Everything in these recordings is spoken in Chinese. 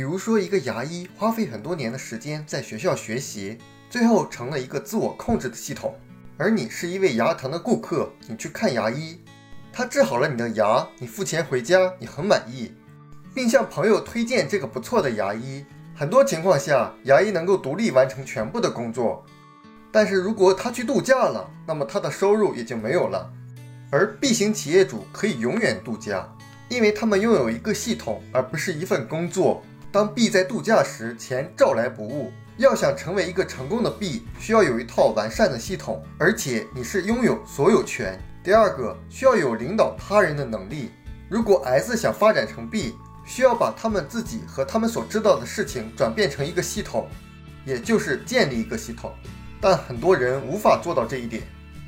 比如说，一个牙医花费很多年的时间在学校学习，最后成了一个自我控制的系统。而你是一位牙疼的顾客，你去看牙医，他治好了你的牙，你付钱回家，你很满意，并向朋友推荐这个不错的牙医。很多情况下，牙医能够独立完成全部的工作。但是如果他去度假了，那么他的收入也就没有了。而 B 型企业主可以永远度假，因为他们拥有一个系统，而不是一份工作。当 B 在度假时，钱照来不误。要想成为一个成功的 B，需要有一套完善的系统，而且你是拥有所有权。第二个，需要有领导他人的能力。如果 S 想发展成 B，需要把他们自己和他们所知道的事情转变成一个系统，也就是建立一个系统。但很多人无法做到这一点，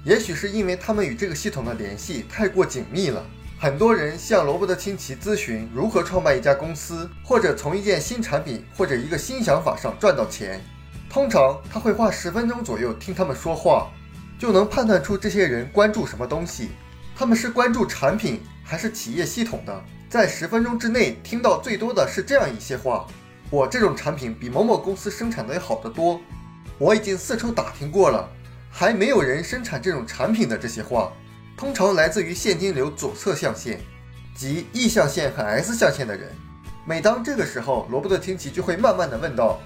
也许是因为他们与这个系统的联系太过紧密了。很多人向罗伯特清崎咨询如何创办一家公司，或者从一件新产品或者一个新想法上赚到钱。通常他会花十分钟左右听他们说话，就能判断出这些人关注什么东西。他们是关注产品还是企业系统的？在十分钟之内听到最多的是这样一些话：我这种产品比某某公司生产的要好得多。我已经四处打听过了，还没有人生产这种产品的这些话。通常来自于现金流左侧象限，即 E 象限和 S 象限的人。每当这个时候，罗伯特清崎就会慢慢的问道：“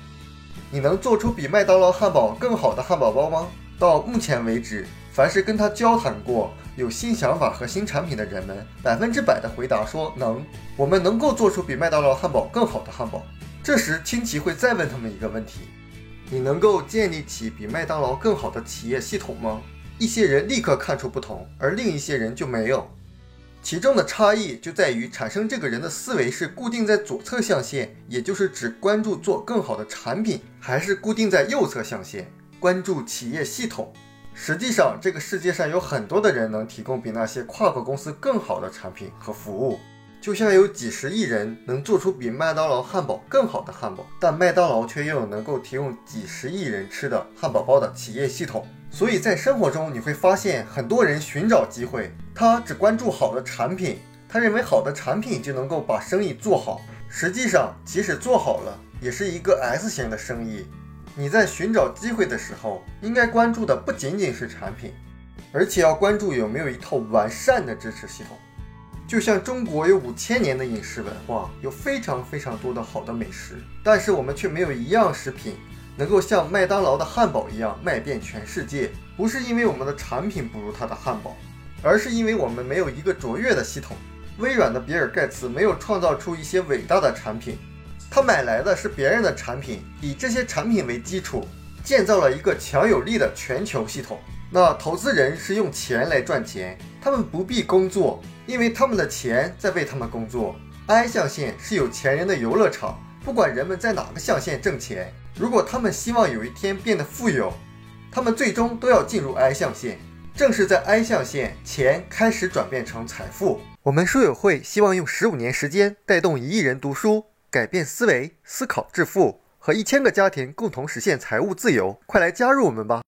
你能做出比麦当劳汉堡更好的汉堡包吗？”到目前为止，凡是跟他交谈过有新想法和新产品的人们，百分之百的回答说能。我们能够做出比麦当劳汉堡更好的汉堡。这时，清崎会再问他们一个问题：“你能够建立起比麦当劳更好的企业系统吗？”一些人立刻看出不同，而另一些人就没有。其中的差异就在于产生这个人的思维是固定在左侧象限，也就是只关注做更好的产品，还是固定在右侧象限，关注企业系统。实际上，这个世界上有很多的人能提供比那些跨国公司更好的产品和服务，就像有几十亿人能做出比麦当劳汉堡更好的汉堡，但麦当劳却拥有能够提供几十亿人吃的汉堡包的企业系统。所以在生活中，你会发现很多人寻找机会，他只关注好的产品，他认为好的产品就能够把生意做好。实际上，即使做好了，也是一个 S 型的生意。你在寻找机会的时候，应该关注的不仅仅是产品，而且要关注有没有一套完善的支持系统。就像中国有五千年的饮食文化，有非常非常多的好的美食，但是我们却没有一样食品。能够像麦当劳的汉堡一样卖遍全世界，不是因为我们的产品不如它的汉堡，而是因为我们没有一个卓越的系统。微软的比尔盖茨没有创造出一些伟大的产品，他买来的是别人的产品，以这些产品为基础，建造了一个强有力的全球系统。那投资人是用钱来赚钱，他们不必工作，因为他们的钱在为他们工作。I 象限是有钱人的游乐场，不管人们在哪个象限挣钱。如果他们希望有一天变得富有，他们最终都要进入 I 象限。正是在 I 象限，钱开始转变成财富。我们书友会希望用十五年时间带动一亿人读书，改变思维，思考致富，和一千个家庭共同实现财务自由。快来加入我们吧！